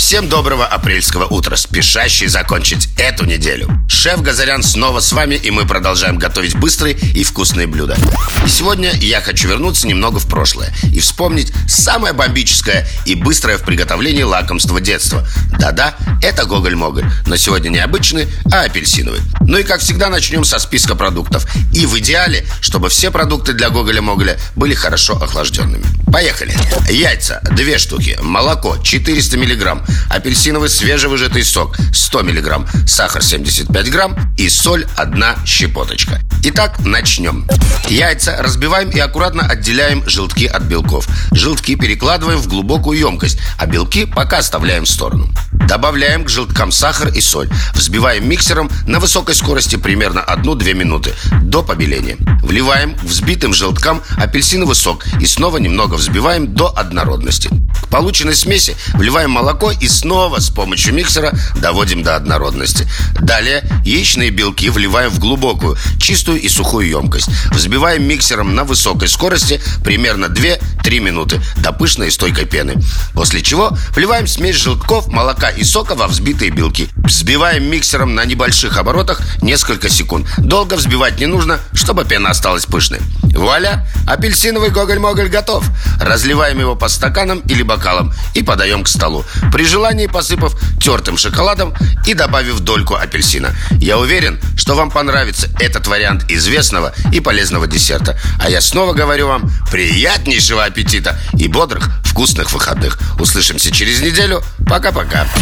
Всем доброго апрельского утра, спешащий закончить эту неделю. Шеф Газарян снова с вами, и мы продолжаем готовить быстрые и вкусные блюда. И сегодня я хочу вернуться немного в прошлое и вспомнить самое бомбическое и быстрое в приготовлении лакомство детства. Да-да, это гоголь-моголь, но сегодня не обычный, а апельсиновый. Ну и как всегда начнем со списка продуктов. И в идеале, чтобы все продукты для гоголя-моголя были хорошо охлажденными. Поехали. Яйца 2 штуки, молоко 400 миллиграмм, апельсиновый свежевыжатый сок 100 мг, сахар 75 грамм и соль 1 щепоточка. Итак, начнем. Яйца разбиваем и аккуратно отделяем желтки от белков. Желтки перекладываем в глубокую емкость, а белки пока оставляем в сторону. Добавляем к желткам сахар и соль. Взбиваем миксером на высокой скорости примерно 1-2 минуты до побеления. Вливаем к взбитым желткам апельсиновый сок и снова немного взбиваем до однородности. К полученной смеси вливаем молоко и снова с помощью миксера доводим до однородности. Далее яичные белки вливаем в глубокую, чистую и сухую емкость. Взбиваем миксером на высокой скорости примерно 2-3 минуты до пышной и стойкой пены. После чего вливаем смесь желтков, молока и сока во взбитые белки. Взбиваем миксером на небольших оборотах несколько секунд. Долго взбивать не нужно, чтобы пена осталась пышной. Вуаля! Апельсиновый гоголь-моголь готов. Разливаем его по стаканам или бокалам и подаем к столу. При желании посыпав тертым шоколадом и добавив дольку апельсина. Я уверен, что вам понравится этот вариант известного и полезного десерта. А я снова говорю вам приятнейшего аппетита и бодрых, вкусных выходных. Услышимся через неделю. Пока-пока.